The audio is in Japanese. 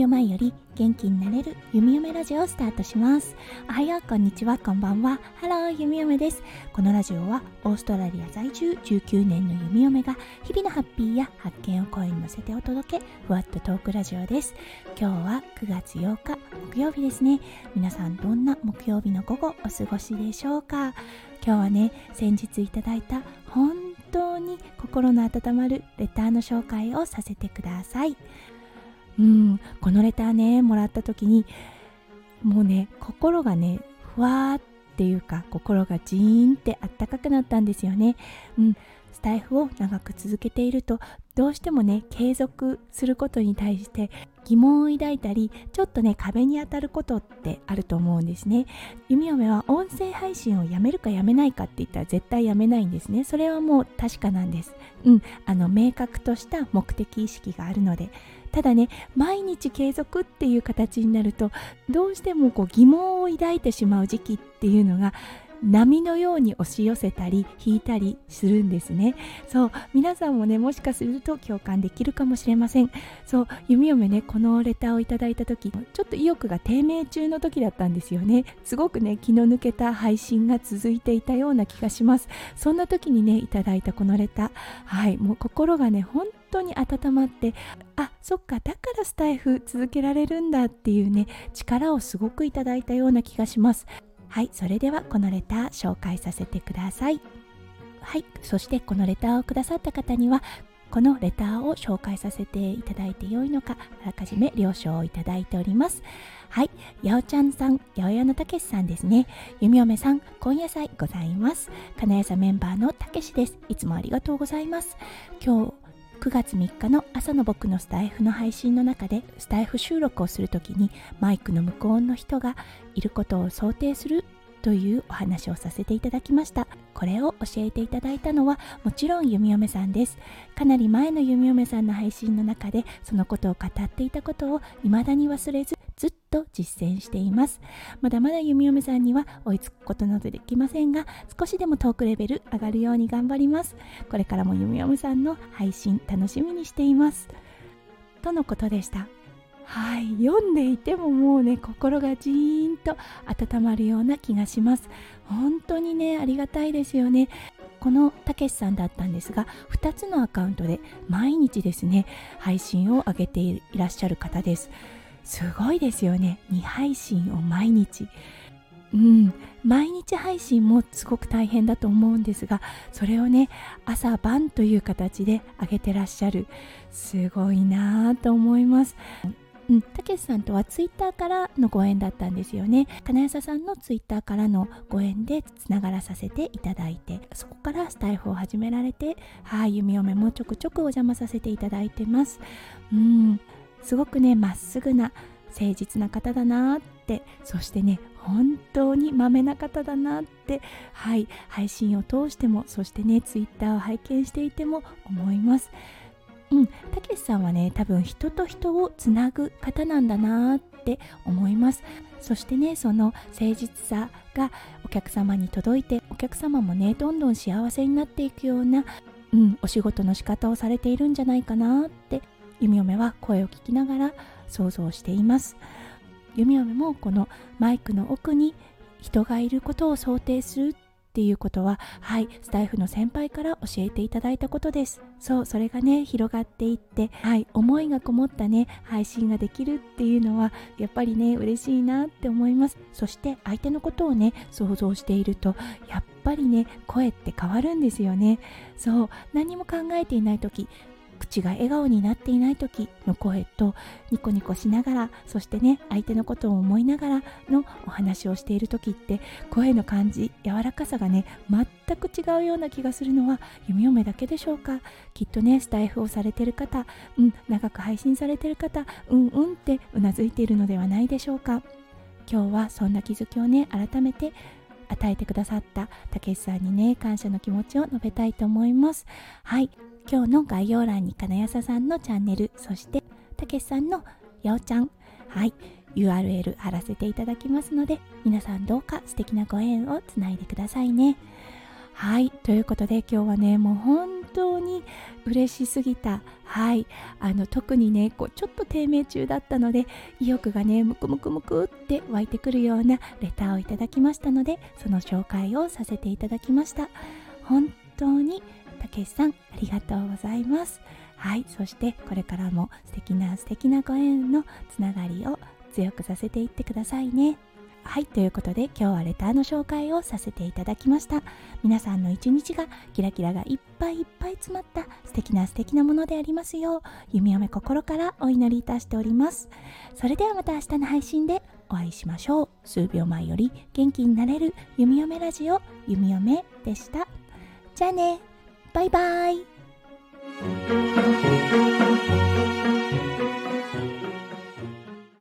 秒前より元気になれる弓嫁ラジオをスタートします。おはようこんにちは。こんばんは。ハロー弓嫁です。このラジオはオーストラリア在住19年の弓嫁が日々のハッピーや発見を声に乗せてお届けふわっとトークラジオです。今日は9月8日木曜日ですね。皆さんどんな木曜日の午後お過ごしでしょうか？今日はね先日いただいた本当に心の温まるレターの紹介をさせてください。うん。このレターねもらった時にもうね心がねふわーっていうか心がジーンってあったかくなったんですよね。うん。スタイフを長く続けているとどうしてもね継続することに対して疑問を抱いたりちょっとね壁に当たることってあると思うんですね。弓嫁は音声配信をやめるかやめないかって言ったら絶対やめないんですね。それはもう確かなんです。うん。あの明確とした目的意識があるので。ただね毎日継続っていう形になるとどうしてもこう疑問を抱いてしまう時期っていうのが波のように押し寄せたり引いたりするんですね。そう皆さんもねもしかすると共感できるかもしれません。そう弓嫁ねこのレターをいただいた時ちょっと意欲が低迷中の時だったんですよね。すごくね気の抜けた配信が続いていたような気がします。そんな時にねいただいたこのレター。はいもう心がね本当に温まってあそっかだからスタイフ続けられるんだっていうね力をすごくいただいたような気がします。はいそれではこのレター紹介させてください。はいそしてこのレターをくださった方にはこのレターを紹介させていただいてよいのかあらかじめ了承をいただいております。はいやおちゃんさん八百屋のたけしさんですね。弓嫁さん今夜祭ございます。金谷さんメンバーのたけしです。いつもありがとうございます。今日9月3日の朝の僕のスタイフの配信の中でスタイフ収録をする時にマイクの向こうの人がいることを想定するというお話をさせていただきました。これを教えていただいたのはもちろん弓嫁さんです。かなり前の弓嫁さんの配信の中でそのことを語っていたことを未だに忘れずずっと実践しています。まだまだ弓嫁さんには追いつくことなどできませんが少しでもトークレベル上がるように頑張ります。これからも弓嫁さんの配信楽しみにしています。とのことでした。はい読んでいてももうね心がジーンと温まるような気がします。本当にねありがたいですよね。このたけしさんだったんですが2つのアカウントで毎日ですね配信を上げていらっしゃる方です。すごいですよね。2配信を毎日。うん毎日配信もすごく大変だと思うんですがそれをね朝晩という形で上げてらっしゃる。すごいなぁと思います。うん、たけしさんとはツイッターからのご縁だったんですよね。金谷さんのツイッターからのご縁でつながらさせていただいてそこからスタイフを始められてはい弓嫁もちょくちょくお邪魔させていただいてます。うんすごくねまっすぐな誠実な方だなってそしてね本当にまめな方だなってはい配信を通してもそしてねツイッターを拝見していても思います。うん、たけしさんはね多分人と人をつなぐ方なんだなって思います。そしてねその誠実さがお客様に届いてお客様もねどんどん幸せになっていくような、うん、お仕事の仕方をされているんじゃないかなって弓嫁は声を聞きながら想像しています。弓嫁もこのマイクの奥に人がいることを想定するっていうことははいスタイフの先輩から教えていただいたことです。そうそれがね広がっていってはい思いがこもったね配信ができるっていうのはやっぱりね嬉しいなって思います。そして相手のことをね想像しているとやっぱりね声って変わるんですよね。そう何も考えていない時口が笑顔になっていない時の声とニコニコしながらそしてね相手のことを思いながらのお話をしている時って声の感じ柔らかさがね全く違うような気がするのは弓嫁だけでしょうか？きっとねスタイフをされてる方うん長く配信されてる方うんうんってうなずいているのではないでしょうか？今日はそんな気づきをね改めて与えてくださったたけしさんにね感謝の気持ちを述べたいと思います。はい。今日の概要欄に金谷さんのチャンネルそしてたけしさんのやおちゃん。はい。URL 貼らせていただきますので皆さんどうか素敵なご縁をつないでくださいね。はい。ということで今日はねもう本当に嬉しすぎた。はい。あの特にねこうちょっと低迷中だったので意欲がねムクムクムクって湧いてくるようなレターをいただきましたのでその紹介をさせていただきました。本当にたけしさんありがとうございます。はい。そしてこれからも素敵な素敵なご縁のつながりを強くさせていってくださいね。はいということで今日はレターの紹介をさせていただきました。皆さんの一日がキラキラがいっぱいいっぱい詰まった素敵な素敵なものでありますよう弓嫁心からお祈りいたしております。それではまた明日の配信でお会いしましょう。数秒前より元気になれる弓嫁ラジオ弓嫁でした。じゃあね。バイバイ。